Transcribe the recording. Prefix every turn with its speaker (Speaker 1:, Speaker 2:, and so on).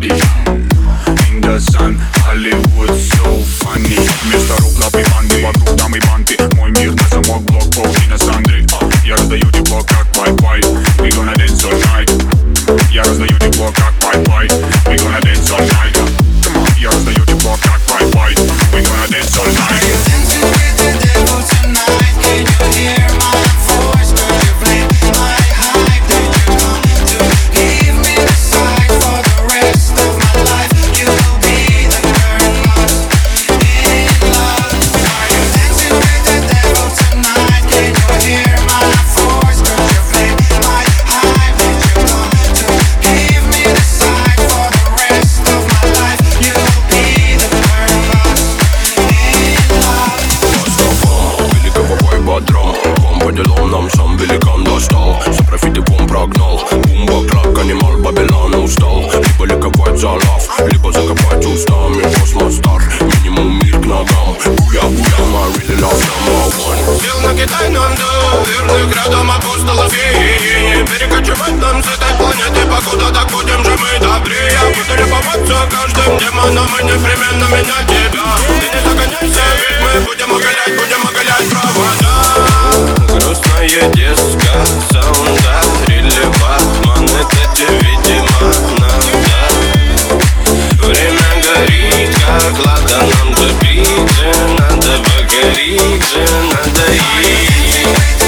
Speaker 1: body In the sun, Hollywood so funny Вместо рук лапы банды, вокруг дамы банты Мой мир на замок, блок, паутина Сандры Я раздаю тепло, как Wi-Fi We gonna dance all night Я раздаю тепло, как Wi-Fi We gonna dance all night
Speaker 2: до верных рядом апостолов и не перекочевать нам с этой планеты Покуда так будем же мы добрее Буду любоваться каждым демоном и непременно менять тебя. Ты не загоняйся, ведь мы будем оголять, будем оголять провода. Грустная диска, саунда, рилли Батман Это тебе, видимо, надо. Время горит, как ладаном забить же Надо покорить надо. И